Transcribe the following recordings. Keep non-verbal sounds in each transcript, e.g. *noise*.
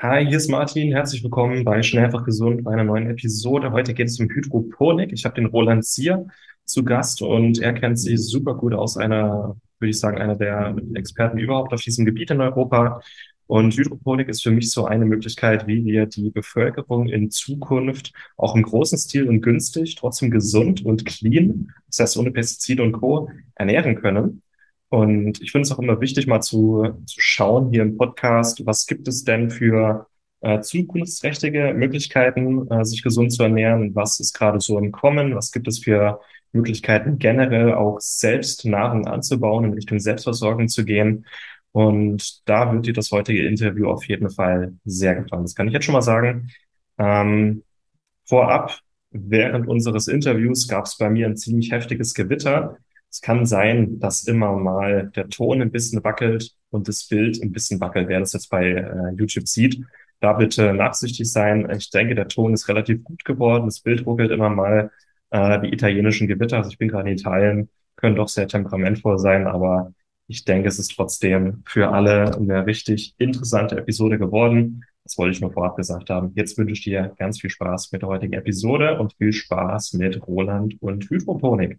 Hi, hier ist Martin. Herzlich willkommen bei Schnell einfach gesund bei einer neuen Episode. Heute geht es um Hydroponik. Ich habe den Roland Zier zu Gast und er kennt sich super gut aus, einer, würde ich sagen, einer der Experten überhaupt auf diesem Gebiet in Europa. Und Hydroponik ist für mich so eine Möglichkeit, wie wir die Bevölkerung in Zukunft auch im großen Stil und günstig, trotzdem gesund und clean, das heißt ohne Pestizide und Co., ernähren können. Und ich finde es auch immer wichtig, mal zu, zu schauen hier im Podcast, was gibt es denn für äh, zukunftsträchtige Möglichkeiten, äh, sich gesund zu ernähren? Was ist gerade so im Kommen? Was gibt es für Möglichkeiten generell auch selbst Nahrung anzubauen, in Richtung Selbstversorgung zu gehen? Und da wird dir das heutige Interview auf jeden Fall sehr gefallen. Das kann ich jetzt schon mal sagen. Ähm, vorab, während unseres Interviews gab es bei mir ein ziemlich heftiges Gewitter. Es kann sein, dass immer mal der Ton ein bisschen wackelt und das Bild ein bisschen wackelt, wer das jetzt bei äh, YouTube sieht. Da bitte nachsichtig sein. Ich denke, der Ton ist relativ gut geworden. Das Bild ruckelt immer mal. Äh, die italienischen Gewitter, also ich bin gerade in Italien, können doch sehr temperamentvoll sein, aber ich denke, es ist trotzdem für alle eine richtig interessante Episode geworden. Das wollte ich nur vorab gesagt haben. Jetzt wünsche ich dir ganz viel Spaß mit der heutigen Episode und viel Spaß mit Roland und Hydroponik.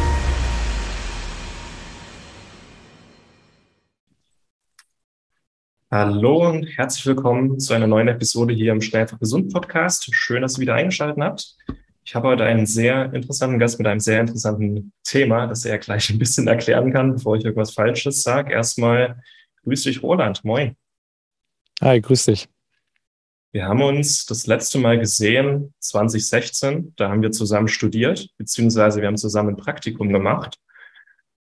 Hallo und herzlich willkommen zu einer neuen Episode hier im Schnell einfach gesund Podcast. Schön, dass ihr wieder eingeschaltet habt. Ich habe heute einen sehr interessanten Gast mit einem sehr interessanten Thema, das er gleich ein bisschen erklären kann, bevor ich irgendwas Falsches sage. Erstmal grüß dich, Roland. Moin. Hi, grüß dich. Wir haben uns das letzte Mal gesehen, 2016. Da haben wir zusammen studiert, beziehungsweise wir haben zusammen ein Praktikum gemacht.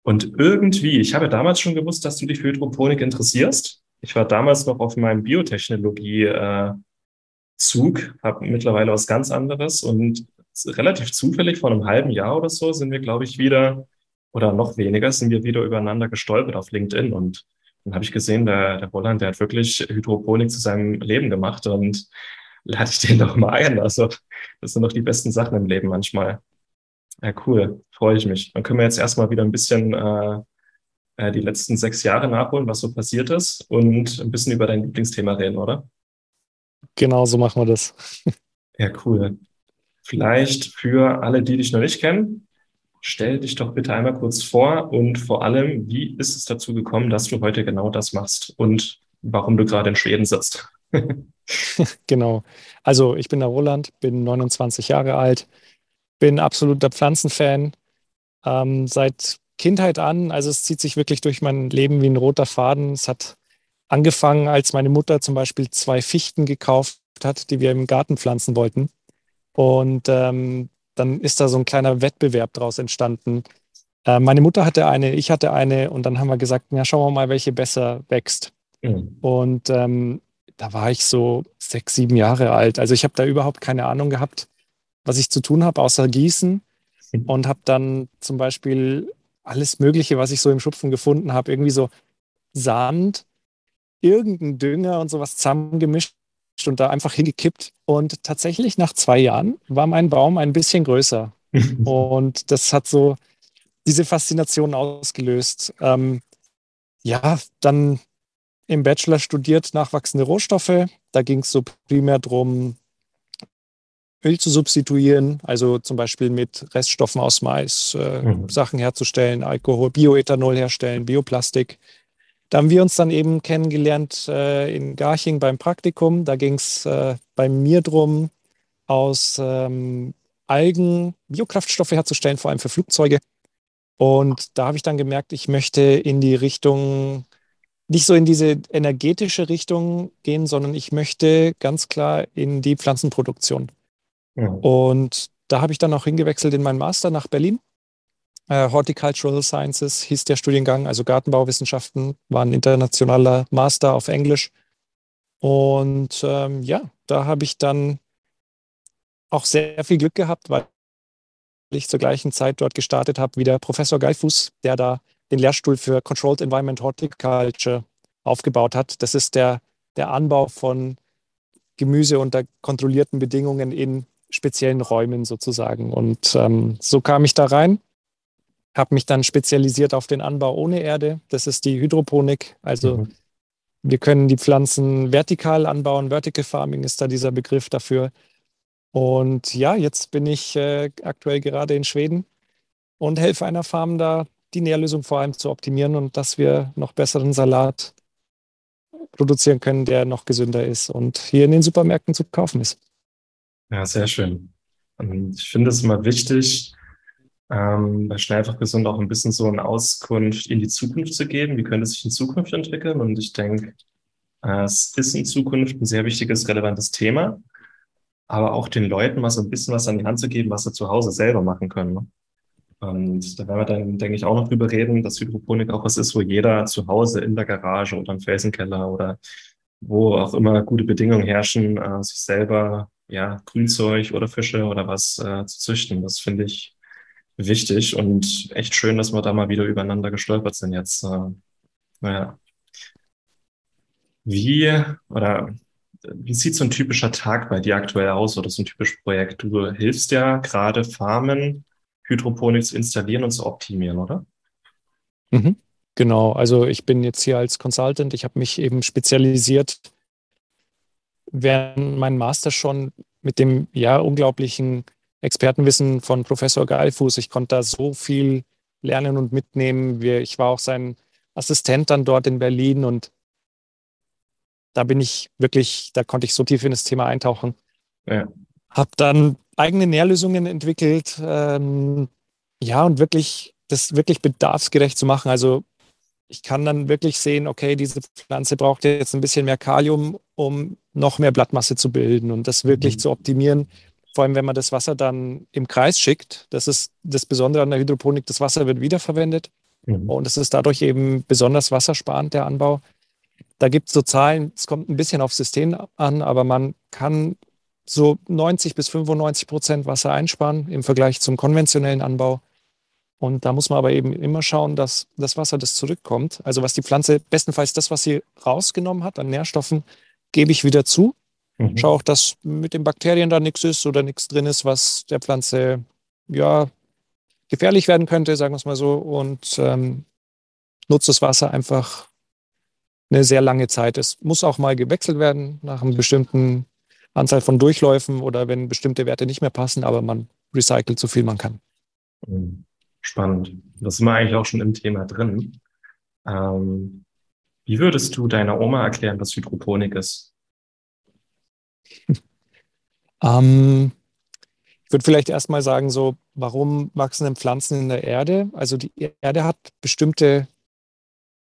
Und irgendwie, ich habe damals schon gewusst, dass du dich für Hydroponik interessierst. Ich war damals noch auf meinem Biotechnologie-Zug, habe mittlerweile was ganz anderes und relativ zufällig vor einem halben Jahr oder so sind wir, glaube ich, wieder oder noch weniger sind wir wieder übereinander gestolpert auf LinkedIn und dann habe ich gesehen, der, der Roland, der hat wirklich Hydroponik zu seinem Leben gemacht und lade ich den doch mal ein. Also das sind doch die besten Sachen im Leben manchmal. Ja, cool, freue ich mich. Dann können wir jetzt erstmal wieder ein bisschen äh, äh, die letzten sechs Jahre nachholen, was so passiert ist und ein bisschen über dein Lieblingsthema reden, oder? Genau, so machen wir das. *laughs* ja, cool. Vielleicht für alle, die dich noch nicht kennen, stell dich doch bitte einmal kurz vor und vor allem, wie ist es dazu gekommen, dass du heute genau das machst und warum du gerade in Schweden sitzt? *laughs* *laughs* genau. Also ich bin der Roland, bin 29 Jahre alt, bin absoluter Pflanzenfan. Ähm, seit Kindheit an. Also es zieht sich wirklich durch mein Leben wie ein roter Faden. Es hat angefangen, als meine Mutter zum Beispiel zwei Fichten gekauft hat, die wir im Garten pflanzen wollten. Und ähm, dann ist da so ein kleiner Wettbewerb daraus entstanden. Äh, meine Mutter hatte eine, ich hatte eine und dann haben wir gesagt, ja, schauen wir mal, welche besser wächst. Mhm. Und ähm, da war ich so sechs, sieben Jahre alt. Also ich habe da überhaupt keine Ahnung gehabt, was ich zu tun habe, außer gießen. Mhm. Und habe dann zum Beispiel alles Mögliche, was ich so im Schupfen gefunden habe, irgendwie so Sand, irgendein Dünger und sowas zusammengemischt und da einfach hingekippt. Und tatsächlich nach zwei Jahren war mein Baum ein bisschen größer. *laughs* und das hat so diese Faszination ausgelöst. Ähm, ja, dann im Bachelor studiert nachwachsende Rohstoffe. Da ging es so primär darum, Öl zu substituieren, also zum Beispiel mit Reststoffen aus Mais äh, mhm. Sachen herzustellen, Alkohol, Bioethanol herstellen, Bioplastik. Da haben wir uns dann eben kennengelernt äh, in Garching beim Praktikum. Da ging es äh, bei mir drum, aus ähm, Algen Biokraftstoffe herzustellen, vor allem für Flugzeuge. Und da habe ich dann gemerkt, ich möchte in die Richtung, nicht so in diese energetische Richtung gehen, sondern ich möchte ganz klar in die Pflanzenproduktion. Und da habe ich dann auch hingewechselt in meinen Master nach Berlin. Äh, Horticultural Sciences hieß der Studiengang, also Gartenbauwissenschaften, war ein internationaler Master auf Englisch. Und ähm, ja, da habe ich dann auch sehr viel Glück gehabt, weil ich zur gleichen Zeit dort gestartet habe wie der Professor Geilfuß, der da den Lehrstuhl für Controlled Environment Horticulture aufgebaut hat. Das ist der, der Anbau von Gemüse unter kontrollierten Bedingungen in speziellen Räumen sozusagen. Und ähm, so kam ich da rein, habe mich dann spezialisiert auf den Anbau ohne Erde. Das ist die Hydroponik. Also mhm. wir können die Pflanzen vertikal anbauen. Vertical Farming ist da dieser Begriff dafür. Und ja, jetzt bin ich äh, aktuell gerade in Schweden und helfe einer Farm da, die Nährlösung vor allem zu optimieren und dass wir noch besseren Salat produzieren können, der noch gesünder ist und hier in den Supermärkten zu kaufen ist. Ja, sehr schön. Und ich finde es immer wichtig, ähm, bei Schnell einfach gesund auch ein bisschen so eine Auskunft in die Zukunft zu geben. Wie könnte es sich in Zukunft entwickeln? Und ich denke, äh, es ist in Zukunft ein sehr wichtiges, relevantes Thema, aber auch den Leuten mal so ein bisschen was an die Hand zu geben, was sie zu Hause selber machen können. Ne? Und da werden wir dann, denke ich, auch noch drüber reden, dass Hydroponik auch was ist, wo jeder zu Hause in der Garage oder im Felsenkeller oder wo auch immer gute Bedingungen herrschen, äh, sich selber ja Grünzeug oder Fische oder was äh, zu züchten. Das finde ich wichtig und echt schön, dass wir da mal wieder übereinander gestolpert sind jetzt. Äh, naja. Wie oder wie sieht so ein typischer Tag bei dir aktuell aus oder so ein typisches Projekt? Du hilfst ja gerade Farmen Hydroponik zu installieren und zu optimieren, oder? Mhm. Genau, also ich bin jetzt hier als Consultant, ich habe mich eben spezialisiert während meinem Master schon mit dem ja unglaublichen Expertenwissen von Professor Geilfuß. Ich konnte da so viel lernen und mitnehmen. Ich war auch sein Assistent dann dort in Berlin und da bin ich wirklich, da konnte ich so tief in das Thema eintauchen. Ja. Habe dann eigene Nährlösungen entwickelt, ähm, ja, und wirklich das wirklich bedarfsgerecht zu machen. Also ich kann dann wirklich sehen, okay, diese Pflanze braucht jetzt ein bisschen mehr Kalium, um noch mehr Blattmasse zu bilden und das wirklich mhm. zu optimieren. Vor allem, wenn man das Wasser dann im Kreis schickt. Das ist das Besondere an der Hydroponik. Das Wasser wird wiederverwendet mhm. und es ist dadurch eben besonders wassersparend, der Anbau. Da gibt es so Zahlen, es kommt ein bisschen aufs System an, aber man kann so 90 bis 95 Prozent Wasser einsparen im Vergleich zum konventionellen Anbau. Und da muss man aber eben immer schauen, dass das Wasser, das zurückkommt, also was die Pflanze, bestenfalls das, was sie rausgenommen hat an Nährstoffen, gebe ich wieder zu. Mhm. Schaue auch, dass mit den Bakterien da nichts ist oder nichts drin ist, was der Pflanze ja gefährlich werden könnte, sagen wir es mal so. Und ähm, nutze das Wasser einfach eine sehr lange Zeit. Es muss auch mal gewechselt werden nach einem bestimmten Anzahl von Durchläufen oder wenn bestimmte Werte nicht mehr passen, aber man recycelt so viel man kann. Mhm. Spannend. Das sind wir eigentlich auch schon im Thema drin. Ähm, wie würdest du deiner Oma erklären, was Hydroponik ist? *laughs* ähm, ich würde vielleicht erstmal sagen, so, warum wachsen denn Pflanzen in der Erde? Also die Erde hat bestimmte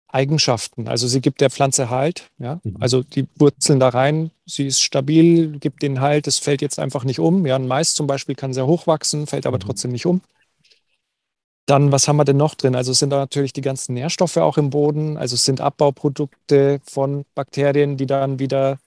Eigenschaften. Also sie gibt der Pflanze Halt. Ja? Mhm. Also die Wurzeln da rein, sie ist stabil, gibt den Halt, es fällt jetzt einfach nicht um. Ja, ein Mais zum Beispiel kann sehr hoch wachsen, fällt aber mhm. trotzdem nicht um. Dann, was haben wir denn noch drin? Also es sind da natürlich die ganzen Nährstoffe auch im Boden. Also es sind Abbauprodukte von Bakterien, die dann wieder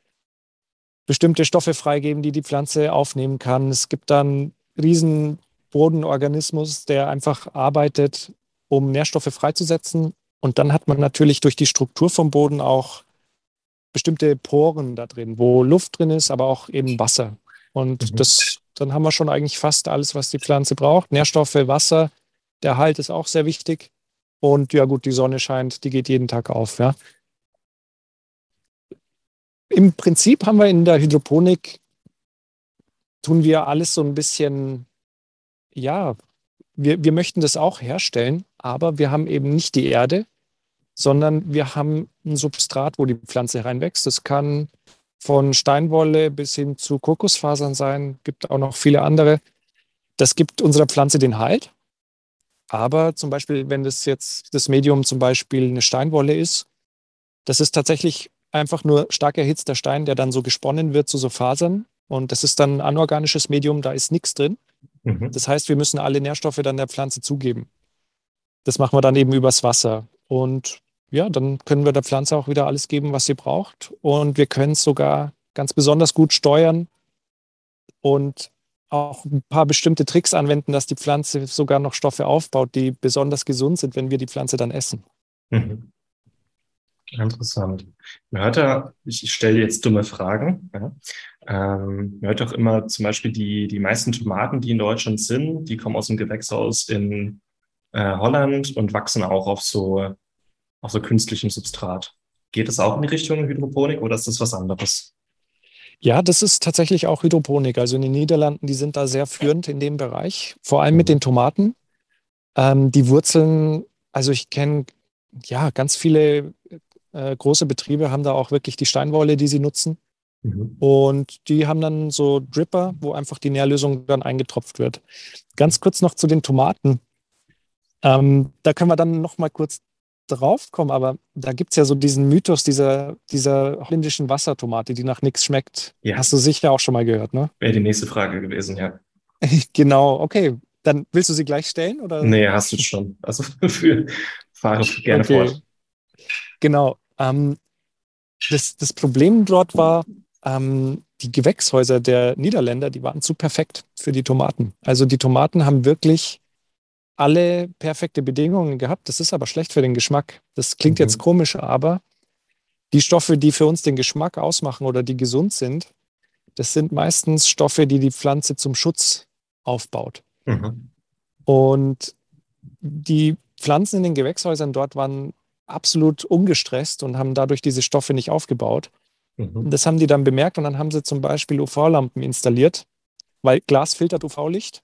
bestimmte Stoffe freigeben, die die Pflanze aufnehmen kann. Es gibt dann riesen Bodenorganismus, der einfach arbeitet, um Nährstoffe freizusetzen und dann hat man natürlich durch die Struktur vom Boden auch bestimmte Poren da drin, wo Luft drin ist, aber auch eben Wasser. Und mhm. das, dann haben wir schon eigentlich fast alles, was die Pflanze braucht. Nährstoffe, Wasser, der Halt ist auch sehr wichtig. Und ja gut, die Sonne scheint, die geht jeden Tag auf. Ja. Im Prinzip haben wir in der Hydroponik, tun wir alles so ein bisschen, ja, wir, wir möchten das auch herstellen, aber wir haben eben nicht die Erde, sondern wir haben ein Substrat, wo die Pflanze reinwächst. Das kann von Steinwolle bis hin zu Kokosfasern sein, gibt auch noch viele andere. Das gibt unserer Pflanze den Halt. Aber zum Beispiel, wenn das jetzt das Medium zum Beispiel eine Steinwolle ist, das ist tatsächlich einfach nur stark erhitzter Stein, der dann so gesponnen wird zu so Fasern. Und das ist dann ein anorganisches Medium, da ist nichts drin. Mhm. Das heißt, wir müssen alle Nährstoffe dann der Pflanze zugeben. Das machen wir dann eben übers Wasser. Und ja, dann können wir der Pflanze auch wieder alles geben, was sie braucht. Und wir können es sogar ganz besonders gut steuern und auch ein paar bestimmte Tricks anwenden, dass die Pflanze sogar noch Stoffe aufbaut, die besonders gesund sind, wenn wir die Pflanze dann essen. Mhm. Interessant. Man hört ja, ich, stelle jetzt dumme Fragen. Ja. Ähm, man hört auch immer zum Beispiel die, die meisten Tomaten, die in Deutschland sind, die kommen aus dem Gewächshaus in äh, Holland und wachsen auch auf so, auf so künstlichem Substrat. Geht das auch in die Richtung Hydroponik oder ist das was anderes? Ja, das ist tatsächlich auch Hydroponik. Also in den Niederlanden, die sind da sehr führend in dem Bereich, vor allem mit mhm. den Tomaten. Ähm, die Wurzeln, also ich kenne ja ganz viele äh, große Betriebe haben da auch wirklich die Steinwolle, die sie nutzen. Mhm. Und die haben dann so Dripper, wo einfach die Nährlösung dann eingetropft wird. Ganz kurz noch zu den Tomaten. Ähm, da können wir dann noch mal kurz drauf kommen, aber da gibt es ja so diesen Mythos dieser, dieser holländischen Wassertomate, die nach nichts schmeckt. Ja. Hast du sicher auch schon mal gehört, ne? Wäre die nächste Frage gewesen, ja. *laughs* genau, okay. Dann willst du sie gleich stellen? Oder? Nee, hast du schon. Also *laughs* für, fahre gerne okay. fort. Genau. Ähm, das, das Problem dort war, ähm, die Gewächshäuser der Niederländer, die waren zu perfekt für die Tomaten. Also die Tomaten haben wirklich alle perfekte Bedingungen gehabt. Das ist aber schlecht für den Geschmack. Das klingt mhm. jetzt komisch, aber die Stoffe, die für uns den Geschmack ausmachen oder die gesund sind, das sind meistens Stoffe, die die Pflanze zum Schutz aufbaut. Mhm. Und die Pflanzen in den Gewächshäusern dort waren absolut ungestresst und haben dadurch diese Stoffe nicht aufgebaut. Mhm. Das haben die dann bemerkt und dann haben sie zum Beispiel UV-Lampen installiert, weil Glas filtert UV-Licht.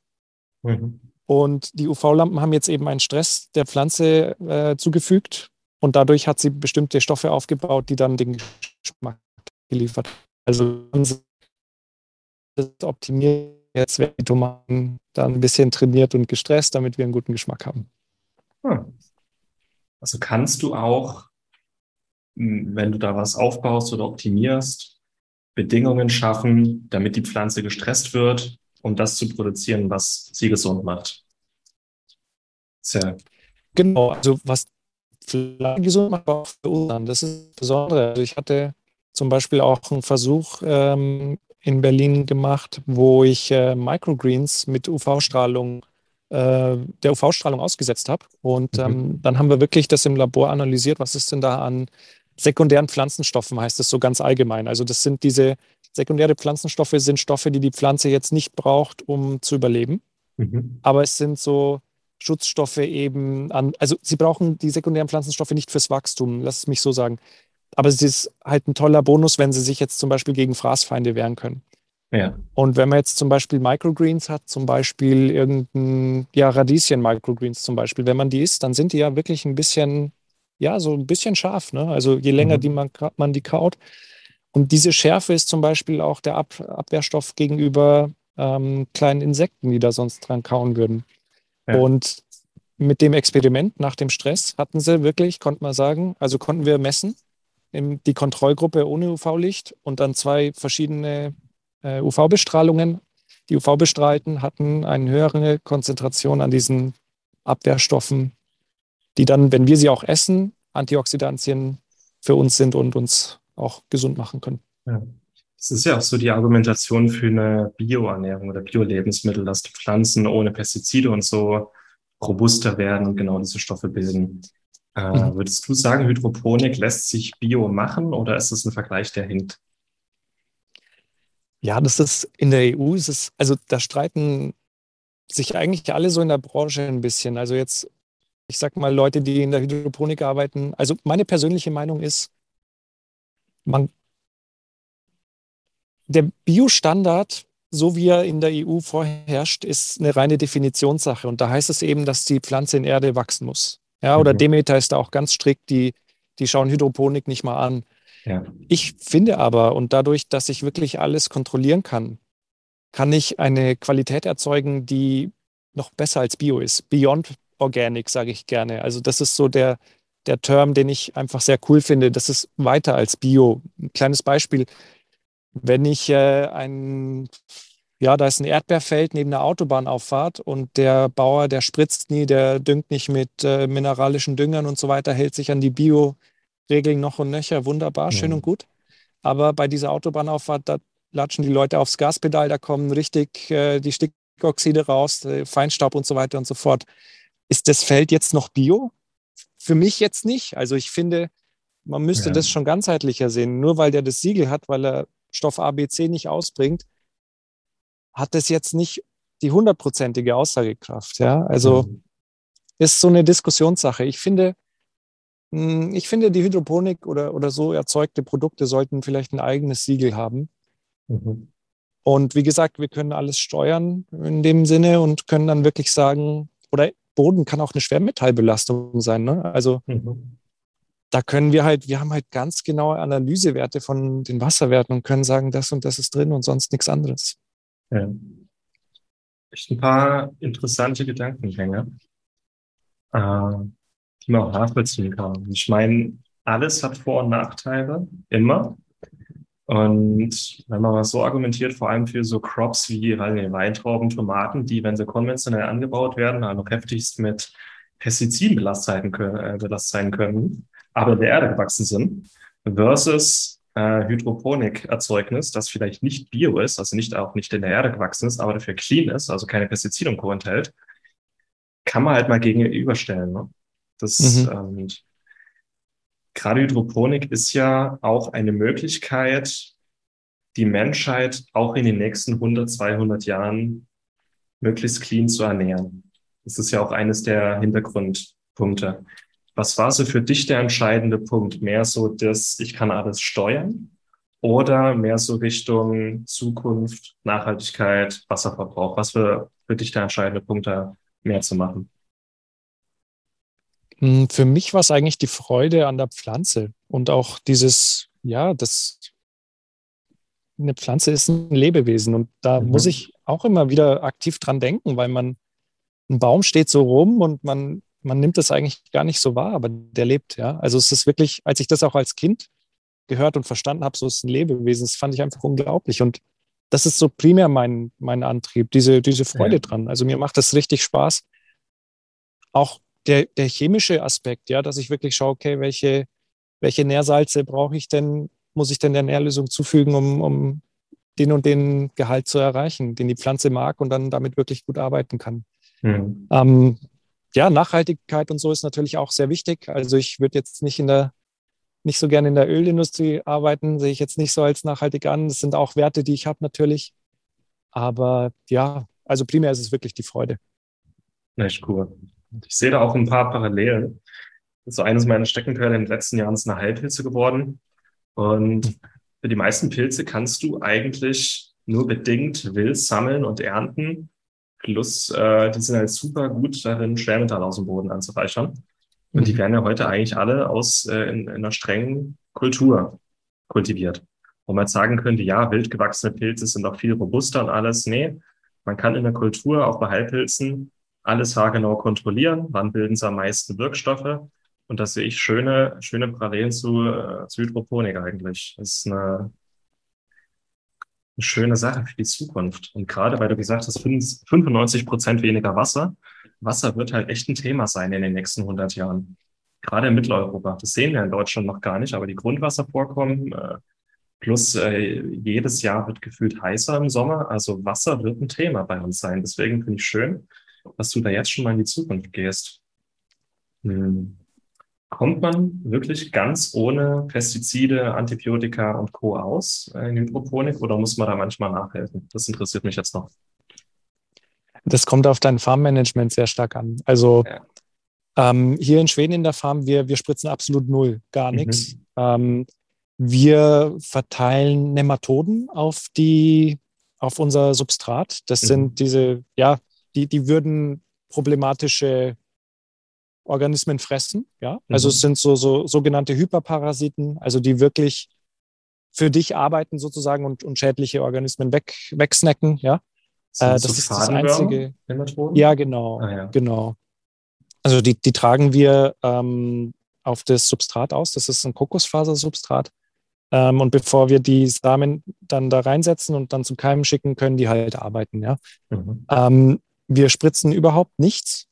Mhm. Und die UV-Lampen haben jetzt eben einen Stress der Pflanze äh, zugefügt und dadurch hat sie bestimmte Stoffe aufgebaut, die dann den Geschmack geliefert. Also das optimiert jetzt werden die Tomaten dann ein bisschen trainiert und gestresst, damit wir einen guten Geschmack haben. Hm. Also kannst du auch, hm, wenn du da was aufbaust oder optimierst, Bedingungen schaffen, damit die Pflanze gestresst wird, um das zu produzieren, was sie gesund macht. Sehr. Genau, also was Pflanzen gesund macht, auch für uns Das ist das Besondere. Also ich hatte zum Beispiel auch einen Versuch ähm, in Berlin gemacht, wo ich äh, Microgreens mit UV-Strahlung äh, der UV-Strahlung ausgesetzt habe. Und mhm. ähm, dann haben wir wirklich das im Labor analysiert, was ist denn da an sekundären Pflanzenstoffen, heißt es so ganz allgemein. Also das sind diese sekundäre Pflanzenstoffe, sind Stoffe, die die Pflanze jetzt nicht braucht, um zu überleben. Mhm. Aber es sind so Schutzstoffe eben an, also sie brauchen die sekundären Pflanzenstoffe nicht fürs Wachstum, lass es mich so sagen. Aber es ist halt ein toller Bonus, wenn sie sich jetzt zum Beispiel gegen Fraßfeinde wehren können. Ja. Und wenn man jetzt zum Beispiel Microgreens hat, zum Beispiel irgendein, ja, Radieschen-Microgreens zum Beispiel, wenn man die isst, dann sind die ja wirklich ein bisschen, ja, so ein bisschen scharf. Ne? Also je länger mhm. die man, man die kaut. Und diese Schärfe ist zum Beispiel auch der Ab Abwehrstoff gegenüber ähm, kleinen Insekten, die da sonst dran kauen würden. Ja. Und mit dem Experiment nach dem Stress hatten sie wirklich, konnte man sagen, also konnten wir messen, die Kontrollgruppe ohne UV-Licht und dann zwei verschiedene äh, UV-Bestrahlungen. Die UV-Bestrahlten hatten eine höhere Konzentration an diesen Abwehrstoffen, die dann, wenn wir sie auch essen, Antioxidantien für uns sind und uns auch gesund machen können. Ja. Das ist ja auch so die Argumentation für eine Bioernährung oder Bio-Lebensmittel, dass die Pflanzen ohne Pestizide und so robuster werden und genau diese Stoffe bilden. Äh, mhm. Würdest du sagen, Hydroponik lässt sich Bio machen oder ist das ein Vergleich, der hinkt? Ja, das ist in der EU ist es, also da streiten sich eigentlich alle so in der Branche ein bisschen. Also jetzt, ich sag mal, Leute, die in der Hydroponik arbeiten. Also meine persönliche Meinung ist, man, der Biostandard, so wie er in der EU vorherrscht, ist eine reine Definitionssache. Und da heißt es eben, dass die Pflanze in Erde wachsen muss. Ja, oder mhm. Demeter ist da auch ganz strikt, die, die schauen Hydroponik nicht mal an. Ja. Ich finde aber, und dadurch, dass ich wirklich alles kontrollieren kann, kann ich eine Qualität erzeugen, die noch besser als Bio ist. Beyond Organic, sage ich gerne. Also das ist so der, der Term, den ich einfach sehr cool finde. Das ist weiter als Bio. Ein kleines Beispiel. Wenn ich äh, ein, ja, da ist ein Erdbeerfeld neben der Autobahnauffahrt und der Bauer, der spritzt nie, der düngt nicht mit äh, mineralischen Düngern und so weiter, hält sich an die Bio- Regeln noch und nöcher, wunderbar, schön und gut. Aber bei dieser Autobahnauffahrt, da latschen die Leute aufs Gaspedal, da kommen richtig äh, die Stickoxide raus, äh, Feinstaub und so weiter und so fort. Ist das Feld jetzt noch Bio? Für mich jetzt nicht. Also ich finde, man müsste ja. das schon ganzheitlicher sehen. Nur weil der das Siegel hat, weil er Stoff ABC nicht ausbringt, hat das jetzt nicht die hundertprozentige Aussagekraft. Ja, also mhm. ist so eine Diskussionssache. Ich finde, hm, ich finde, die Hydroponik oder, oder so erzeugte Produkte sollten vielleicht ein eigenes Siegel haben. Mhm. Und wie gesagt, wir können alles steuern in dem Sinne und können dann wirklich sagen, oder Boden kann auch eine Schwermetallbelastung sein. Ne? Also mhm. da können wir halt, wir haben halt ganz genaue Analysewerte von den Wasserwerten und können sagen, das und das ist drin und sonst nichts anderes. Ja. Echt ein paar interessante Gedankengänge, äh, die man auch nachvollziehen kann. Ich meine, alles hat Vor- und Nachteile, immer. Und wenn man mal so argumentiert, vor allem für so Crops wie Weintrauben, Tomaten, die, wenn sie konventionell angebaut werden, also heftigst mit Pestiziden äh, belastet sein können, aber in der Erde gewachsen sind, versus äh, Hydroponik-Erzeugnis, das vielleicht nicht bio ist, also nicht auch nicht in der Erde gewachsen ist, aber dafür clean ist, also keine Pestizide und Co. enthält, kann man halt mal gegenüberstellen. Ne? Das, mhm. ähm, gerade Hydroponik ist ja auch eine Möglichkeit, die Menschheit auch in den nächsten 100, 200 Jahren möglichst clean zu ernähren. Das ist ja auch eines der Hintergrundpunkte. Was war so für dich der entscheidende Punkt? Mehr so das, ich kann alles steuern oder mehr so Richtung Zukunft, Nachhaltigkeit, Wasserverbrauch? Was für, für dich der entscheidende Punkt, da mehr zu machen? Hm, für mich war es eigentlich die Freude an der Pflanze und auch dieses, ja, das, eine Pflanze ist ein Lebewesen und da mhm. muss ich auch immer wieder aktiv dran denken, weil man, ein Baum steht so rum und man, man nimmt das eigentlich gar nicht so wahr, aber der lebt, ja. Also es ist wirklich, als ich das auch als Kind gehört und verstanden habe, so ist ein Lebewesen, das fand ich einfach unglaublich und das ist so primär mein, mein Antrieb, diese, diese Freude ja. dran. Also mir macht das richtig Spaß, auch der, der chemische Aspekt, ja, dass ich wirklich schaue, okay, welche, welche Nährsalze brauche ich denn, muss ich denn der Nährlösung zufügen, um, um den und den Gehalt zu erreichen, den die Pflanze mag und dann damit wirklich gut arbeiten kann. Mhm. Ähm, ja, Nachhaltigkeit und so ist natürlich auch sehr wichtig. Also ich würde jetzt nicht in der nicht so gerne in der Ölindustrie arbeiten, sehe ich jetzt nicht so als nachhaltig an. Das sind auch Werte, die ich habe natürlich. Aber ja, also primär ist es wirklich die Freude. Echt cool. Ich sehe da auch ein paar Parallelen. So eines meiner Steckenpferde in den letzten Jahren ist eine Heilpilze geworden. Und für die meisten Pilze kannst du eigentlich nur bedingt wild sammeln und ernten. Plus, äh, die sind halt super gut darin, Schwermetall aus dem Boden anzureichern. Und die mhm. werden ja heute eigentlich alle aus äh, in, in einer strengen Kultur kultiviert. Wo man jetzt sagen könnte, ja, wild gewachsene Pilze sind auch viel robuster und alles. Nee, man kann in der Kultur auch bei Heilpilzen alles haargenau kontrollieren, wann bilden sie am meisten Wirkstoffe. Und da sehe ich schöne, schöne Parallelen zu, äh, zu Hydroponik eigentlich. Das ist eine, eine schöne Sache für die Zukunft. Und gerade weil du gesagt hast, 95 Prozent weniger Wasser. Wasser wird halt echt ein Thema sein in den nächsten 100 Jahren. Gerade in Mitteleuropa. Das sehen wir in Deutschland noch gar nicht, aber die Grundwasservorkommen äh, plus äh, jedes Jahr wird gefühlt heißer im Sommer. Also Wasser wird ein Thema bei uns sein. Deswegen finde ich schön, dass du da jetzt schon mal in die Zukunft gehst. Hm. Kommt man wirklich ganz ohne Pestizide, Antibiotika und Co. aus äh, in Hydroponik oder muss man da manchmal nachhelfen? Das interessiert mich jetzt noch. Das kommt auf dein Farmmanagement sehr stark an. Also ja. ähm, hier in Schweden in der Farm, wir, wir spritzen absolut null, gar nichts. Mhm. Ähm, wir verteilen Nematoden auf die auf unser Substrat. Das mhm. sind diese, ja, die, die würden problematische Organismen fressen. Ja? Also mhm. es sind so, so sogenannte Hyperparasiten, also die wirklich für dich arbeiten sozusagen und, und schädliche Organismen weg, wegsnacken. Ja? Äh, das ist das einzige. Ja, genau. Ah, ja. genau. Also die, die tragen wir ähm, auf das Substrat aus. Das ist ein Kokosfasersubstrat. Ähm, und bevor wir die Samen dann da reinsetzen und dann zum Keimen schicken, können die halt arbeiten. Ja? Mhm. Ähm, wir spritzen überhaupt nichts.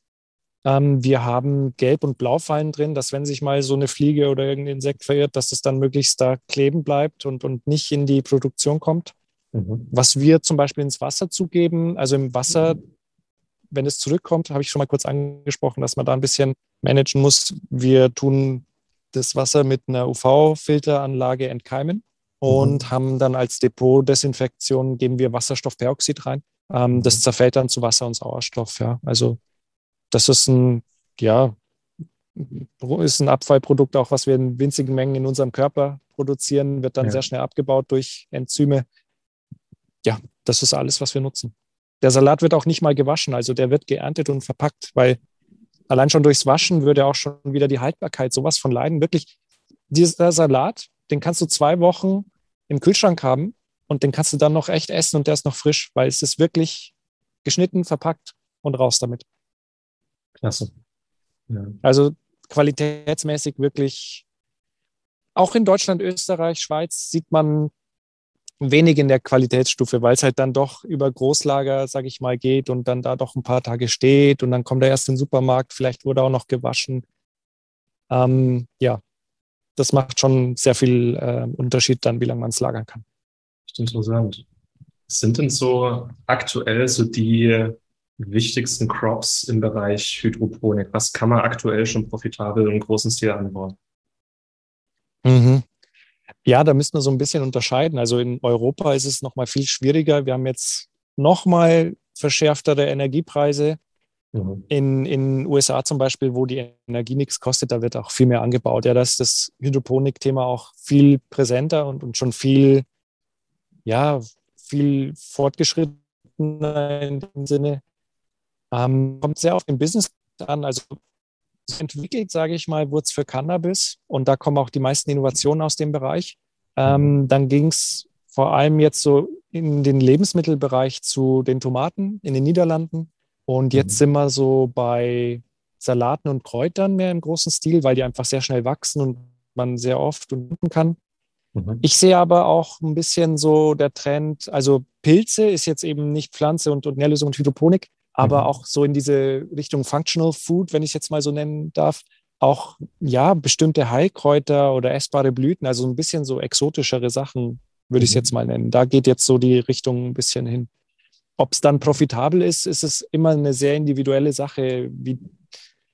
Ähm, wir haben Gelb- und Blaufallen drin, dass wenn sich mal so eine Fliege oder irgendein Insekt verirrt, dass es dann möglichst da kleben bleibt und, und nicht in die Produktion kommt. Mhm. Was wir zum Beispiel ins Wasser zugeben, also im Wasser, wenn es zurückkommt, habe ich schon mal kurz angesprochen, dass man da ein bisschen managen muss. Wir tun das Wasser mit einer UV-Filteranlage entkeimen und mhm. haben dann als Depotdesinfektion geben wir Wasserstoffperoxid rein. Ähm, mhm. Das zerfällt dann zu Wasser und Sauerstoff. Ja. Also das ist ein, ja, ist ein Abfallprodukt auch, was wir in winzigen Mengen in unserem Körper produzieren, wird dann ja. sehr schnell abgebaut durch Enzyme. Ja, das ist alles, was wir nutzen. Der Salat wird auch nicht mal gewaschen, also der wird geerntet und verpackt, weil allein schon durchs Waschen würde auch schon wieder die Haltbarkeit sowas von leiden. Wirklich, dieser Salat, den kannst du zwei Wochen im Kühlschrank haben und den kannst du dann noch echt essen und der ist noch frisch, weil es ist wirklich geschnitten, verpackt und raus damit. Klasse. Ja. Also qualitätsmäßig wirklich, auch in Deutschland, Österreich, Schweiz sieht man wenig in der Qualitätsstufe, weil es halt dann doch über Großlager, sage ich mal, geht und dann da doch ein paar Tage steht und dann kommt er erst in den Supermarkt, vielleicht wurde auch noch gewaschen. Ähm, ja, das macht schon sehr viel äh, Unterschied dann, wie lange man es lagern kann. Interessant. Was sind denn so aktuell so die wichtigsten Crops im Bereich Hydroponik? Was kann man aktuell schon profitabel im großen Stil anbauen? Mhm. Ja, da müssen wir so ein bisschen unterscheiden. Also in Europa ist es nochmal viel schwieriger. Wir haben jetzt nochmal verschärftere Energiepreise. Mhm. In den USA zum Beispiel, wo die Energie nichts kostet, da wird auch viel mehr angebaut. Ja, da ist das Hydroponik-Thema auch viel präsenter und, und schon viel, ja, viel fortgeschrittener in dem Sinne. Ähm, kommt sehr auf den Business an. Also entwickelt, sage ich mal, wurde es für Cannabis und da kommen auch die meisten Innovationen aus dem Bereich. Ähm, dann ging es vor allem jetzt so in den Lebensmittelbereich zu den Tomaten in den Niederlanden. Und jetzt mhm. sind wir so bei Salaten und Kräutern mehr im großen Stil, weil die einfach sehr schnell wachsen und man sehr oft und kann. Mhm. Ich sehe aber auch ein bisschen so der Trend, also Pilze ist jetzt eben nicht Pflanze und, und Nährlösung und Hydroponik, aber mhm. auch so in diese Richtung Functional Food, wenn ich es jetzt mal so nennen darf, auch ja bestimmte Heilkräuter oder essbare Blüten, also ein bisschen so exotischere Sachen, würde ich es mhm. jetzt mal nennen. Da geht jetzt so die Richtung ein bisschen hin. Ob es dann profitabel ist, ist es immer eine sehr individuelle Sache, wie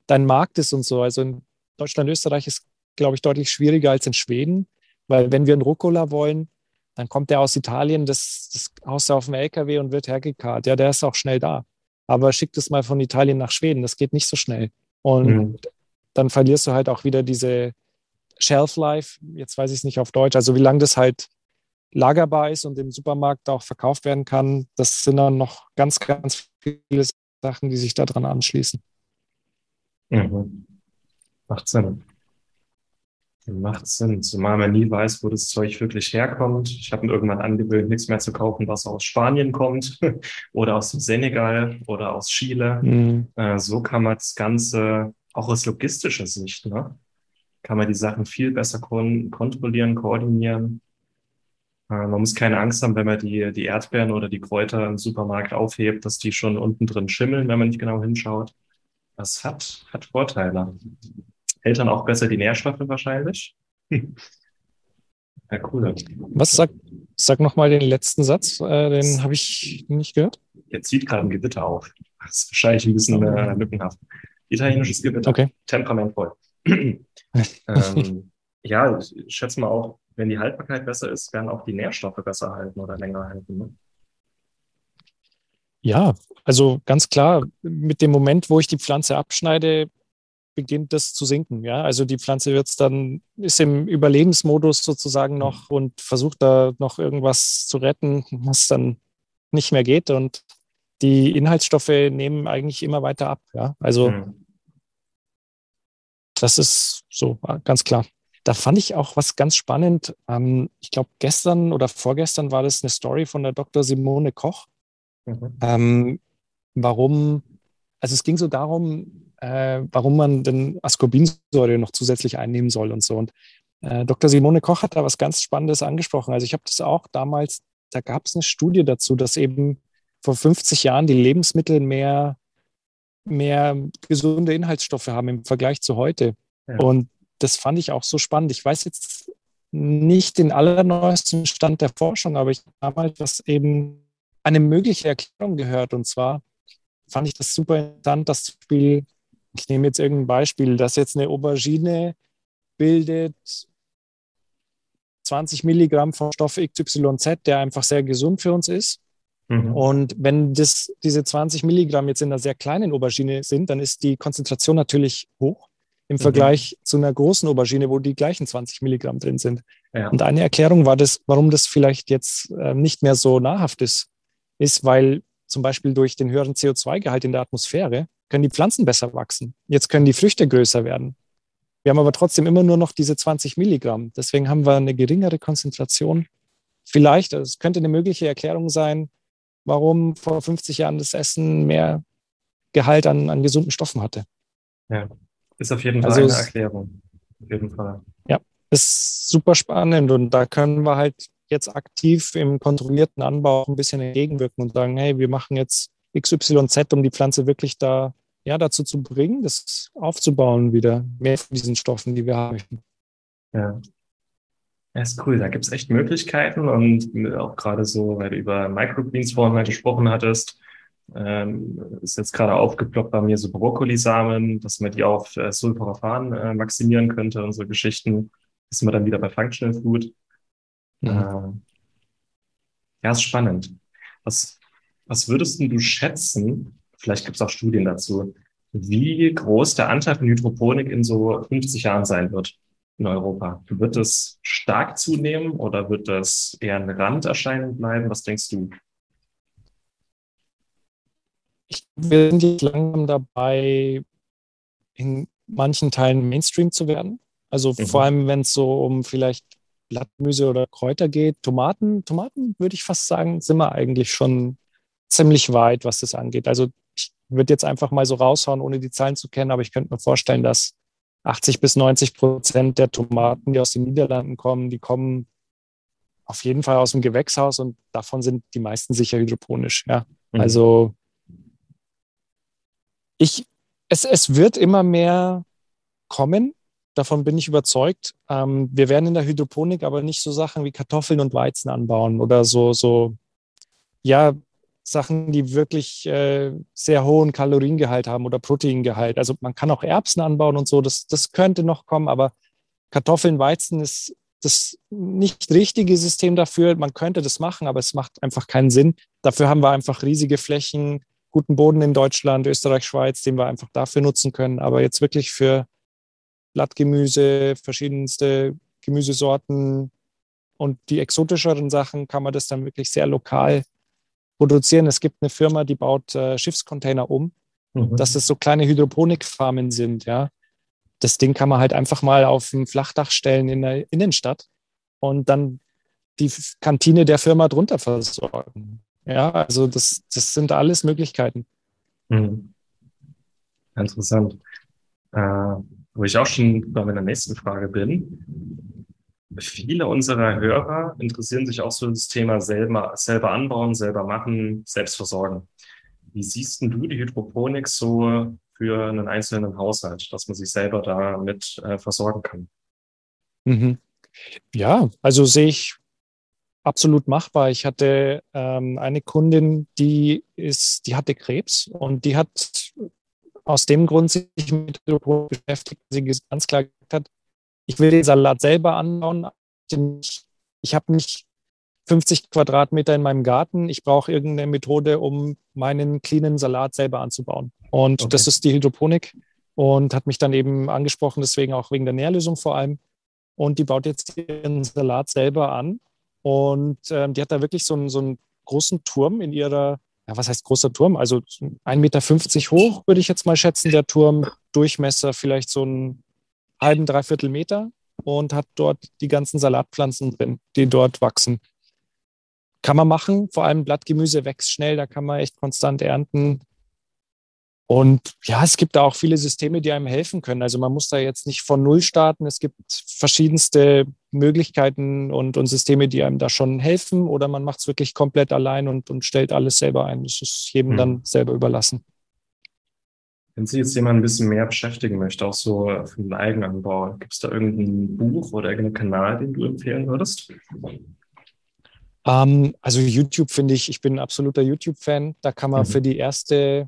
dein Markt ist und so. Also in Deutschland, Österreich ist, glaube ich, deutlich schwieriger als in Schweden, weil wenn wir einen Rucola wollen, dann kommt der aus Italien, das, das haust du auf dem LKW und wird hergekarrt. Ja, der ist auch schnell da aber schick das mal von Italien nach Schweden. Das geht nicht so schnell. Und mhm. dann verlierst du halt auch wieder diese Shelf Life. Jetzt weiß ich es nicht auf Deutsch. Also wie lange das halt lagerbar ist und im Supermarkt auch verkauft werden kann, das sind dann noch ganz, ganz viele Sachen, die sich daran anschließen. Mhm. Macht Sinn. Macht Sinn, zumal man nie weiß, wo das Zeug wirklich herkommt. Ich habe mir irgendwann angewöhnt, nichts mehr zu kaufen, was aus Spanien kommt *laughs* oder aus Senegal oder aus Chile. Mhm. Äh, so kann man das Ganze auch aus logistischer Sicht, ne? kann man die Sachen viel besser kon kontrollieren, koordinieren. Äh, man muss keine Angst haben, wenn man die, die Erdbeeren oder die Kräuter im Supermarkt aufhebt, dass die schon unten drin schimmeln, wenn man nicht genau hinschaut. Das hat, hat Vorteile. Eltern auch besser die Nährstoffe wahrscheinlich. *laughs* Ja, cool. Was sag, sag nochmal den letzten Satz, äh, den habe ich nicht gehört. Jetzt zieht gerade ein Gewitter auf. Das ist wahrscheinlich ein bisschen äh, lückenhaft. Italienisches Gewitter. Okay. Temperamentvoll. *laughs* ähm, ja, ich schätze mal auch, wenn die Haltbarkeit besser ist, werden auch die Nährstoffe besser halten oder länger halten. Ne? Ja, also ganz klar, mit dem Moment, wo ich die Pflanze abschneide, beginnt das zu sinken. Ja, also die Pflanze wird dann, ist im Überlebensmodus sozusagen noch und versucht da noch irgendwas zu retten, was dann nicht mehr geht. Und die Inhaltsstoffe nehmen eigentlich immer weiter ab. Ja, also mhm. das ist so ganz klar. Da fand ich auch was ganz spannend. Ähm, ich glaube, gestern oder vorgestern war das eine Story von der Dr. Simone Koch. Mhm. Ähm, warum, also es ging so darum, äh, warum man denn Ascorbinsäure noch zusätzlich einnehmen soll und so. Und äh, Dr. Simone Koch hat da was ganz Spannendes angesprochen. Also ich habe das auch damals, da gab es eine Studie dazu, dass eben vor 50 Jahren die Lebensmittel mehr, mehr gesunde Inhaltsstoffe haben im Vergleich zu heute. Ja. Und das fand ich auch so spannend. Ich weiß jetzt nicht den allerneuesten Stand der Forschung, aber ich habe damals das eben eine mögliche Erklärung gehört. Und zwar fand ich das super interessant, das Spiel, ich nehme jetzt irgendein Beispiel, dass jetzt eine Aubergine bildet 20 Milligramm von Stoff XYZ, der einfach sehr gesund für uns ist. Mhm. Und wenn das, diese 20 Milligramm jetzt in einer sehr kleinen Aubergine sind, dann ist die Konzentration natürlich hoch im mhm. Vergleich zu einer großen Aubergine, wo die gleichen 20 Milligramm drin sind. Ja. Und eine Erklärung war das, warum das vielleicht jetzt äh, nicht mehr so nahrhaft ist, ist, weil zum Beispiel durch den höheren CO2-Gehalt in der Atmosphäre können die Pflanzen besser wachsen. Jetzt können die Früchte größer werden. Wir haben aber trotzdem immer nur noch diese 20 Milligramm. Deswegen haben wir eine geringere Konzentration. Vielleicht, es könnte eine mögliche Erklärung sein, warum vor 50 Jahren das Essen mehr Gehalt an, an gesunden Stoffen hatte. Ja, ist auf jeden Fall also eine Erklärung. Auf jeden Fall. Ja, ist super spannend und da können wir halt jetzt aktiv im kontrollierten Anbau ein bisschen entgegenwirken und sagen, hey, wir machen jetzt XYZ, um die Pflanze wirklich da ja, dazu zu bringen, das aufzubauen wieder, mehr von diesen Stoffen, die wir haben Ja. Ja, ist cool. Da gibt es echt Möglichkeiten und auch gerade so, weil du über Microgreens vorhin mal gesprochen hattest, ähm, ist jetzt gerade aufgeploppt bei mir so Brokkolisamen, dass man die auf äh, Sulforaphan äh, maximieren könnte und so Geschichten. Ist man dann wieder bei Functional Food. Mhm. Äh, ja, ist spannend. Was, was würdest du schätzen, vielleicht gibt es auch Studien dazu, wie groß der Anteil von Hydroponik in so 50 Jahren sein wird in Europa. Wird es stark zunehmen oder wird das eher eine Randerscheinung bleiben? Was denkst du? Ich, wir sind jetzt langsam dabei, in manchen Teilen Mainstream zu werden. Also mhm. vor allem, wenn es so um vielleicht Blattgemüse oder Kräuter geht. Tomaten, Tomaten würde ich fast sagen, sind wir eigentlich schon ziemlich weit, was das angeht. Also würde jetzt einfach mal so raushauen, ohne die Zahlen zu kennen, aber ich könnte mir vorstellen, dass 80 bis 90 Prozent der Tomaten, die aus den Niederlanden kommen, die kommen auf jeden Fall aus dem Gewächshaus und davon sind die meisten sicher hydroponisch. Ja. Mhm. Also ich, es, es wird immer mehr kommen. Davon bin ich überzeugt. Ähm, wir werden in der Hydroponik aber nicht so Sachen wie Kartoffeln und Weizen anbauen oder so, so, ja, Sachen, die wirklich äh, sehr hohen Kaloriengehalt haben oder Proteingehalt. Also man kann auch Erbsen anbauen und so, das, das könnte noch kommen, aber Kartoffeln, Weizen ist das nicht richtige System dafür. Man könnte das machen, aber es macht einfach keinen Sinn. Dafür haben wir einfach riesige Flächen, guten Boden in Deutschland, Österreich, Schweiz, den wir einfach dafür nutzen können. Aber jetzt wirklich für Blattgemüse, verschiedenste Gemüsesorten und die exotischeren Sachen kann man das dann wirklich sehr lokal produzieren. Es gibt eine Firma, die baut äh, Schiffscontainer um, mhm. dass das so kleine Hydroponikfarmen sind, ja. Das Ding kann man halt einfach mal auf ein Flachdach stellen in der Innenstadt und dann die Kantine der Firma drunter versorgen. Ja, also das, das sind alles Möglichkeiten. Mhm. Interessant. Äh, wo ich auch schon bei meiner nächsten Frage bin, viele unserer Hörer interessieren sich auch so das Thema selber, selber anbauen, selber machen, selbst versorgen. Wie siehst du die Hydroponik so für einen einzelnen Haushalt, dass man sich selber damit äh, versorgen kann? Mhm. Ja, also sehe ich absolut machbar. Ich hatte ähm, eine Kundin, die ist, die hatte Krebs und die hat aus dem Grund sich mit Hydroponik beschäftigt, sie ganz klar gesagt hat, ich will den Salat selber anbauen. Ich habe nicht 50 Quadratmeter in meinem Garten. Ich brauche irgendeine Methode, um meinen cleanen Salat selber anzubauen. Und okay. das ist die Hydroponik und hat mich dann eben angesprochen, deswegen auch wegen der Nährlösung vor allem. Und die baut jetzt ihren Salat selber an. Und ähm, die hat da wirklich so einen, so einen großen Turm in ihrer, ja, was heißt großer Turm? Also 1,50 Meter hoch, würde ich jetzt mal schätzen, der Turm. Durchmesser vielleicht so ein halben, dreiviertel Meter und hat dort die ganzen Salatpflanzen drin, die dort wachsen. Kann man machen, vor allem Blattgemüse wächst schnell, da kann man echt konstant ernten. Und ja, es gibt da auch viele Systeme, die einem helfen können. Also man muss da jetzt nicht von Null starten. Es gibt verschiedenste Möglichkeiten und, und Systeme, die einem da schon helfen. Oder man macht es wirklich komplett allein und, und stellt alles selber ein. Das ist jedem mhm. dann selber überlassen. Wenn sich jetzt jemand ein bisschen mehr beschäftigen möchte, auch so für den Eigenanbau, gibt es da irgendein Buch oder irgendeinen Kanal, den du empfehlen würdest? Ähm, also YouTube finde ich, ich bin ein absoluter YouTube-Fan. Da kann man mhm. für die erste,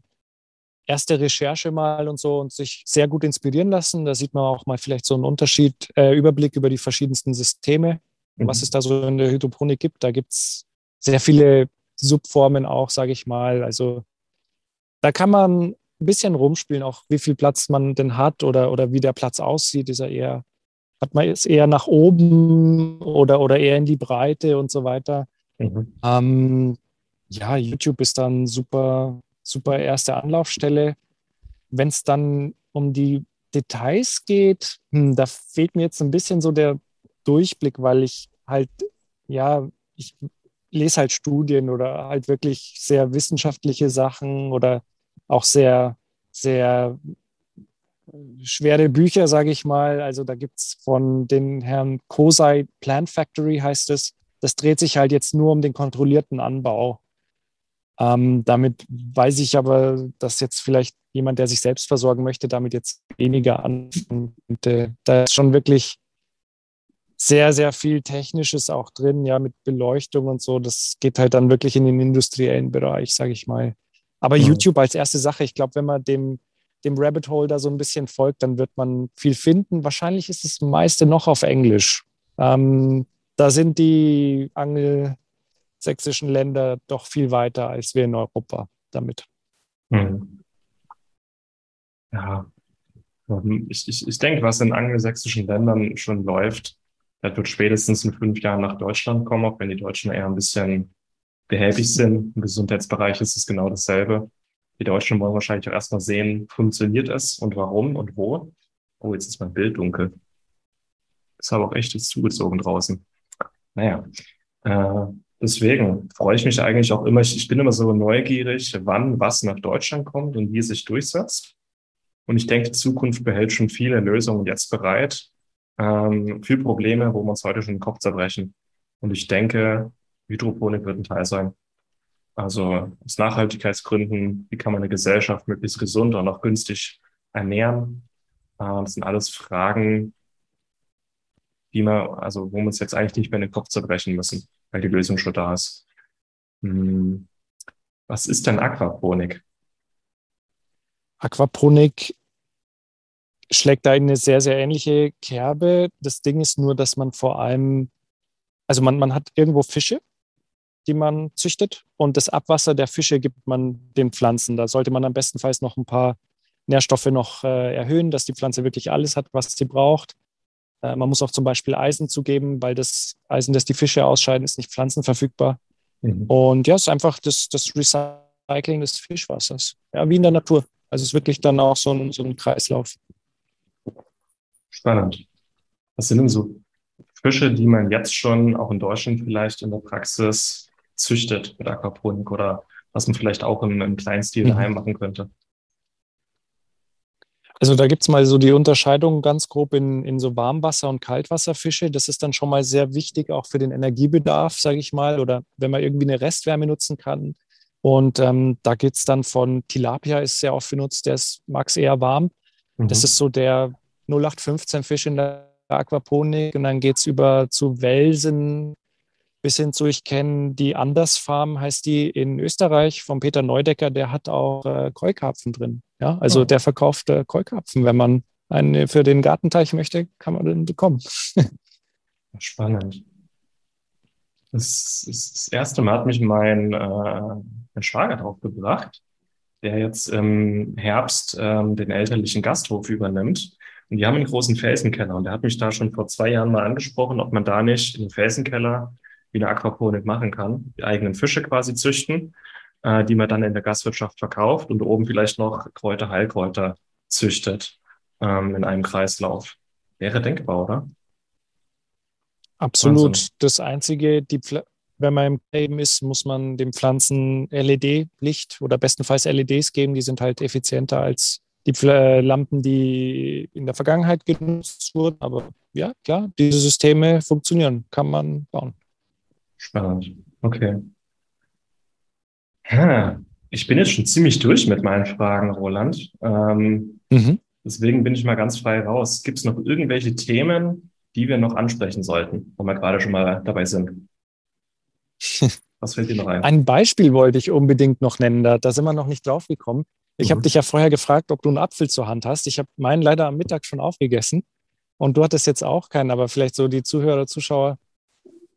erste Recherche mal und so und sich sehr gut inspirieren lassen. Da sieht man auch mal vielleicht so einen Unterschied, äh, Überblick über die verschiedensten Systeme, mhm. was es da so in der Hydroponik gibt. Da gibt es sehr viele Subformen auch, sage ich mal. Also da kann man ein bisschen rumspielen, auch wie viel Platz man denn hat oder, oder wie der Platz aussieht. Ist er eher, hat man es eher nach oben oder, oder eher in die Breite und so weiter. Mhm. Ähm, ja, YouTube ist dann super, super erste Anlaufstelle. Wenn es dann um die Details geht, hm, da fehlt mir jetzt ein bisschen so der Durchblick, weil ich halt, ja, ich lese halt Studien oder halt wirklich sehr wissenschaftliche Sachen oder auch sehr, sehr schwere Bücher, sage ich mal. Also da gibt es von den Herrn Kosei Plant Factory heißt es. Das dreht sich halt jetzt nur um den kontrollierten Anbau. Ähm, damit weiß ich aber, dass jetzt vielleicht jemand, der sich selbst versorgen möchte, damit jetzt weniger anfangen könnte. Da ist schon wirklich sehr, sehr viel Technisches auch drin, ja, mit Beleuchtung und so. Das geht halt dann wirklich in den industriellen Bereich, sage ich mal. Aber ja. YouTube als erste Sache, ich glaube, wenn man dem, dem Rabbit Hole da so ein bisschen folgt, dann wird man viel finden. Wahrscheinlich ist das meiste noch auf Englisch. Ähm, da sind die angelsächsischen Länder doch viel weiter als wir in Europa damit. Hm. Ja, ich, ich, ich denke, was in angelsächsischen Ländern schon läuft, das wird spätestens in fünf Jahren nach Deutschland kommen, auch wenn die Deutschen eher ein bisschen behäbig sind. Im Gesundheitsbereich ist es genau dasselbe. Die Deutschen wollen wahrscheinlich auch erstmal sehen, funktioniert es und warum und wo. Oh, jetzt ist mein Bild dunkel. Ist aber auch echt jetzt zugezogen draußen. Naja, äh, deswegen freue ich mich eigentlich auch immer. Ich, ich bin immer so neugierig, wann was nach Deutschland kommt und wie es sich durchsetzt. Und ich denke, die Zukunft behält schon viele Lösungen jetzt bereit ähm, für Probleme, wo wir uns heute schon den Kopf zerbrechen. Und ich denke, Hydroponik wird ein Teil sein. Also aus Nachhaltigkeitsgründen, wie kann man eine Gesellschaft möglichst gesund und auch günstig ernähren? Äh, das sind alles Fragen, die man, also wo wir uns jetzt eigentlich nicht mehr in den Kopf zerbrechen müssen, weil die Lösung schon da ist. Hm. Was ist denn Aquaponik? Aquaponik schlägt da eine sehr, sehr ähnliche Kerbe. Das Ding ist nur, dass man vor allem, also man, man hat irgendwo Fische, die man züchtet und das Abwasser der Fische gibt man den Pflanzen. Da sollte man am bestenfalls noch ein paar Nährstoffe noch äh, erhöhen, dass die Pflanze wirklich alles hat, was sie braucht. Äh, man muss auch zum Beispiel Eisen zugeben, weil das Eisen, das die Fische ausscheiden, ist nicht pflanzenverfügbar. Mhm. Und ja, es ist einfach das, das Recycling des Fischwassers. Ja, wie in der Natur. Also es ist wirklich dann auch so ein, so ein Kreislauf. Spannend. Was sind denn so Fische, die man jetzt schon auch in Deutschland vielleicht in der Praxis züchtet mit Aquaponik oder was man vielleicht auch im, im kleinen Stil mhm. daheim machen könnte? Also da gibt es mal so die Unterscheidung ganz grob in, in so Warmwasser- und Kaltwasserfische. Das ist dann schon mal sehr wichtig, auch für den Energiebedarf, sage ich mal, oder wenn man irgendwie eine Restwärme nutzen kann. Und ähm, da geht es dann von Tilapia ist sehr oft benutzt, der ist, mag es eher warm. Mhm. Das ist so der 0815 Fisch in der Aquaponik und dann geht es über zu Welsen bis hin zu, ich kenne die Anders Farm, heißt die in Österreich von Peter Neudecker, der hat auch äh, Keukarpfen drin. Ja, also oh. der verkauft äh, Keukarpfen. Wenn man eine für den Gartenteich möchte, kann man den bekommen. *laughs* Spannend. Das, das, das, erste Mal hat mich mein, äh, mein Schwager drauf gebracht, der jetzt im Herbst ähm, den elterlichen Gasthof übernimmt. Und die haben einen großen Felsenkeller. Und der hat mich da schon vor zwei Jahren mal angesprochen, ob man da nicht in den Felsenkeller wie eine Aquaponik machen kann, die eigenen Fische quasi züchten, äh, die man dann in der Gastwirtschaft verkauft und oben vielleicht noch Kräuter, Heilkräuter züchtet ähm, in einem Kreislauf. Wäre denkbar, oder? Absolut. Wahnsinn. Das Einzige, die wenn man im Leben ist, muss man den Pflanzen LED-Licht oder bestenfalls LEDs geben. Die sind halt effizienter als die Lampen, die in der Vergangenheit genutzt wurden. Aber ja, klar, diese Systeme funktionieren, kann man bauen. Spannend. Okay. Ha. Ich bin jetzt schon ziemlich durch mit meinen Fragen, Roland. Ähm, mhm. Deswegen bin ich mal ganz frei raus. Gibt es noch irgendwelche Themen, die wir noch ansprechen sollten, wo wir gerade schon mal dabei sind? Was fällt dir noch ein? Ein Beispiel wollte ich unbedingt noch nennen. Da, da sind wir noch nicht drauf gekommen. Ich mhm. habe dich ja vorher gefragt, ob du einen Apfel zur Hand hast. Ich habe meinen leider am Mittag schon aufgegessen und du hattest jetzt auch keinen, aber vielleicht so die Zuhörer, Zuschauer,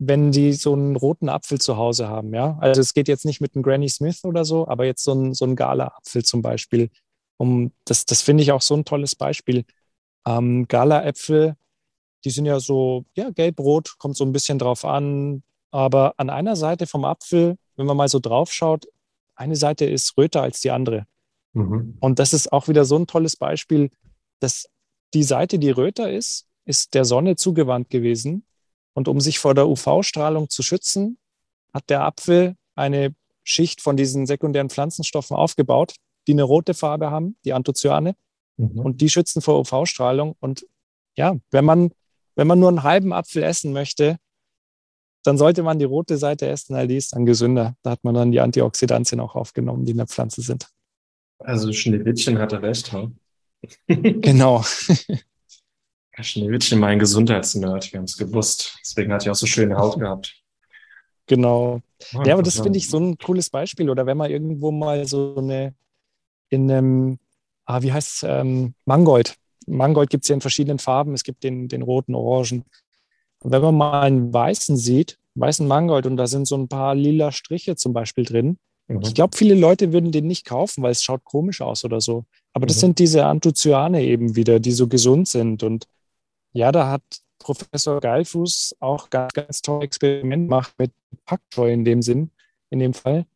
wenn die so einen roten Apfel zu Hause haben, ja. Also es geht jetzt nicht mit einem Granny Smith oder so, aber jetzt so ein, so ein Gala-Apfel zum Beispiel. Um, das das finde ich auch so ein tolles Beispiel. Ähm, Gala-Äpfel, die sind ja so, ja, gelb-rot, kommt so ein bisschen drauf an. Aber an einer Seite vom Apfel, wenn man mal so drauf schaut, eine Seite ist röter als die andere. Mhm. Und das ist auch wieder so ein tolles Beispiel, dass die Seite, die röter ist, ist der Sonne zugewandt gewesen. Und um sich vor der UV-Strahlung zu schützen, hat der Apfel eine Schicht von diesen sekundären Pflanzenstoffen aufgebaut, die eine rote Farbe haben, die Anthocyane. Mhm. Und die schützen vor UV-Strahlung. Und ja, wenn man, wenn man nur einen halben Apfel essen möchte, dann sollte man die rote Seite essen, weil die ist dann gesünder. Da hat man dann die Antioxidantien auch aufgenommen, die in der Pflanze sind. Also Schneewittchen hatte recht, ha? *laughs* *laughs* genau. Schneewittchen, mein Gesundheitsnerd, wir haben es gewusst. Deswegen hat er auch so schöne Haut gehabt. Genau. Oh, ja, aber das finde ich so ein cooles Beispiel. Oder wenn man irgendwo mal so eine in einem, ah, wie heißt es, ähm, Mangold. Mangold gibt es ja in verschiedenen Farben. Es gibt den, den roten, orangen. Und wenn man mal einen weißen sieht, weißen Mangold, und da sind so ein paar lila Striche zum Beispiel drin, Mhm. Ich glaube, viele Leute würden den nicht kaufen, weil es schaut komisch aus oder so. Aber das mhm. sind diese Anthocyane eben wieder, die so gesund sind. Und ja, da hat Professor Geilfuß auch ganz, ganz tolle Experimente gemacht mit Packjoy in dem Sinn, in dem Fall.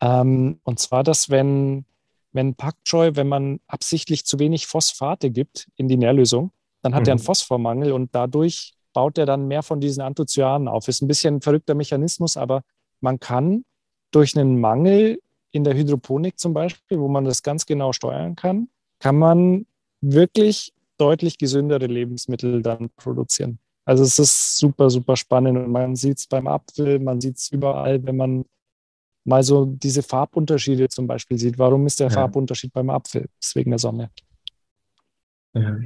Ähm, und zwar, dass wenn, wenn Packjoy, wenn man absichtlich zu wenig Phosphate gibt in die Nährlösung, dann hat mhm. er einen mhm. Phosphormangel und dadurch baut er dann mehr von diesen Anthocyanen auf. Ist ein bisschen ein verrückter Mechanismus, aber man kann durch einen Mangel in der Hydroponik zum Beispiel, wo man das ganz genau steuern kann, kann man wirklich deutlich gesündere Lebensmittel dann produzieren. Also es ist super, super spannend und man sieht es beim Apfel, man sieht es überall, wenn man mal so diese Farbunterschiede zum Beispiel sieht. Warum ist der ja. Farbunterschied beim Apfel? Das ist wegen der Sonne. Ja.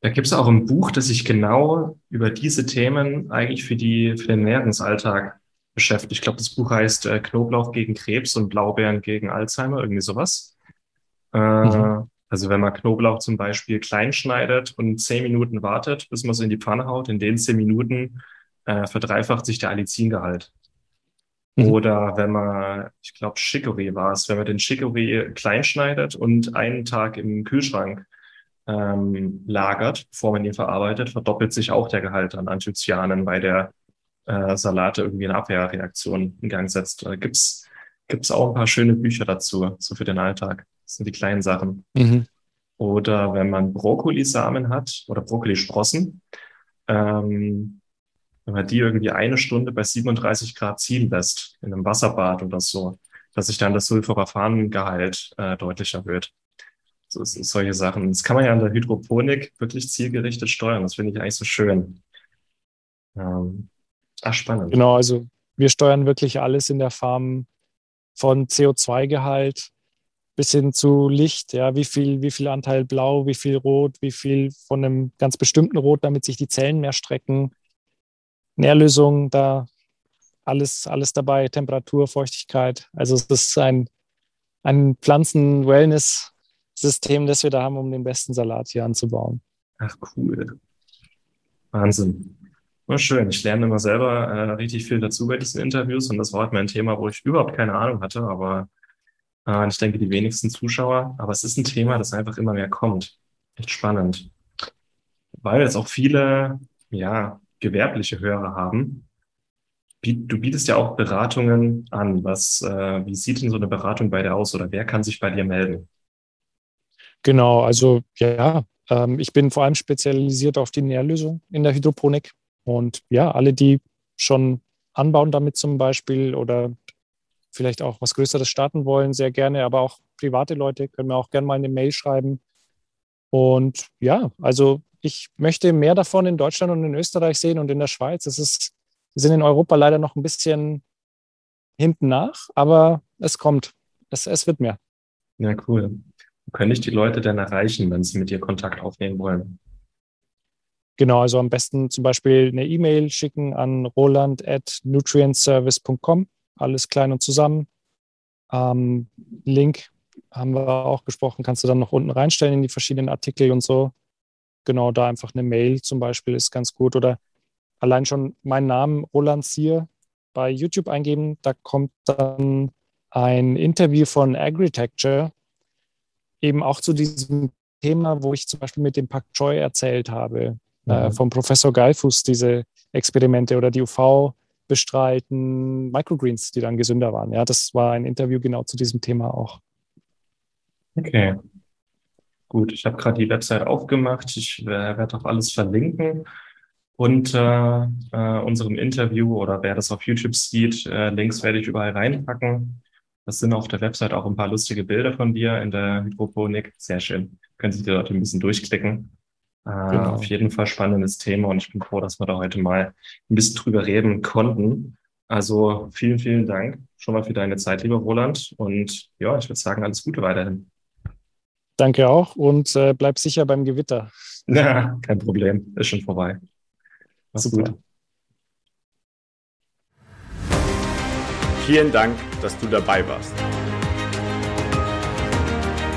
Da gibt es auch ein Buch, das sich genau über diese Themen eigentlich für, die, für den Ernährungsalltag beschäftigt. Ich glaube, das Buch heißt äh, Knoblauch gegen Krebs und Blaubeeren gegen Alzheimer, irgendwie sowas. Äh, mhm. Also wenn man Knoblauch zum Beispiel klein schneidet und zehn Minuten wartet, bis man es in die Pfanne haut, in den zehn Minuten äh, verdreifacht sich der Allicingehalt. Mhm. Oder wenn man, ich glaube, Chicorée war es, wenn man den Chicorée klein schneidet und einen Tag im Kühlschrank ähm, lagert, bevor man ihn verarbeitet, verdoppelt sich auch der Gehalt an Anthocyanen, weil der äh, Salate irgendwie eine Abwehrreaktion in Gang setzt. Da gibt's gibt's auch ein paar schöne Bücher dazu, so für den Alltag. Das sind die kleinen Sachen. Mhm. Oder wenn man Brokkolisamen hat oder Brokkolisprossen, ähm, wenn man die irgendwie eine Stunde bei 37 Grad ziehen lässt, in einem Wasserbad oder so, dass sich dann das Sulforaphangehalt äh, deutlich erhöht. So, solche Sachen. Das kann man ja an der Hydroponik wirklich zielgerichtet steuern. Das finde ich eigentlich so schön. Ähm, Ach, spannend. Genau, also wir steuern wirklich alles in der Farm von CO2-Gehalt bis hin zu Licht, ja, wie viel, wie viel Anteil blau, wie viel rot, wie viel von einem ganz bestimmten Rot, damit sich die Zellen mehr strecken. Nährlösung, da alles, alles dabei, Temperatur, Feuchtigkeit. Also es ist ein, ein Pflanzen-Wellness-System, das wir da haben, um den besten Salat hier anzubauen. Ach cool. Wahnsinn. Na schön, ich lerne immer selber äh, richtig viel dazu bei diesen Interviews und das war halt mein Thema, wo ich überhaupt keine Ahnung hatte, aber äh, ich denke, die wenigsten Zuschauer, aber es ist ein Thema, das einfach immer mehr kommt. Echt spannend. Weil jetzt auch viele, ja, gewerbliche Hörer haben. Du bietest ja auch Beratungen an. Was, äh, wie sieht denn so eine Beratung bei dir aus oder wer kann sich bei dir melden? Genau, also ja, ähm, ich bin vor allem spezialisiert auf die Nährlösung in der Hydroponik. Und ja, alle, die schon anbauen damit zum Beispiel oder vielleicht auch was Größeres starten wollen, sehr gerne, aber auch private Leute können mir auch gerne mal eine Mail schreiben. Und ja, also ich möchte mehr davon in Deutschland und in Österreich sehen und in der Schweiz. Es ist, wir sind in Europa leider noch ein bisschen hinten nach, aber es kommt. es, es wird mehr. Ja, cool. Wo können dich die Leute denn erreichen, wenn sie mit dir Kontakt aufnehmen wollen? Genau, also am besten zum Beispiel eine E-Mail schicken an roland.nutrientservice.com. Alles klein und zusammen. Ähm, Link haben wir auch besprochen, kannst du dann noch unten reinstellen in die verschiedenen Artikel und so. Genau, da einfach eine Mail zum Beispiel ist ganz gut. Oder allein schon meinen Namen Roland Zier bei YouTube eingeben. Da kommt dann ein Interview von Agritecture, eben auch zu diesem Thema, wo ich zum Beispiel mit dem Pak Choi erzählt habe, äh, mhm. äh, vom Professor Geilfuß, diese Experimente oder die UV bestreiten, Microgreens, die dann gesünder waren. Ja, das war ein Interview genau zu diesem Thema auch. Okay. Gut, ich habe gerade die Website aufgemacht. Ich äh, werde auch alles verlinken unter äh, unserem Interview oder wer das auf YouTube sieht. Äh, Links werde ich überall reinpacken. Das sind auf der Website auch ein paar lustige Bilder von dir in der Hydroponik. Sehr schön. Können sich die Leute ein bisschen durchklicken. Äh, genau. Auf jeden Fall spannendes Thema und ich bin froh, dass wir da heute mal ein bisschen drüber reden konnten. Also vielen, vielen Dank schon mal für deine Zeit, lieber Roland. Und ja, ich würde sagen, alles Gute weiterhin. Danke auch und äh, bleib sicher beim Gewitter. *laughs* Ja, kein Problem. Ist schon vorbei. Mach's Super. gut. Vielen Dank, dass du dabei warst.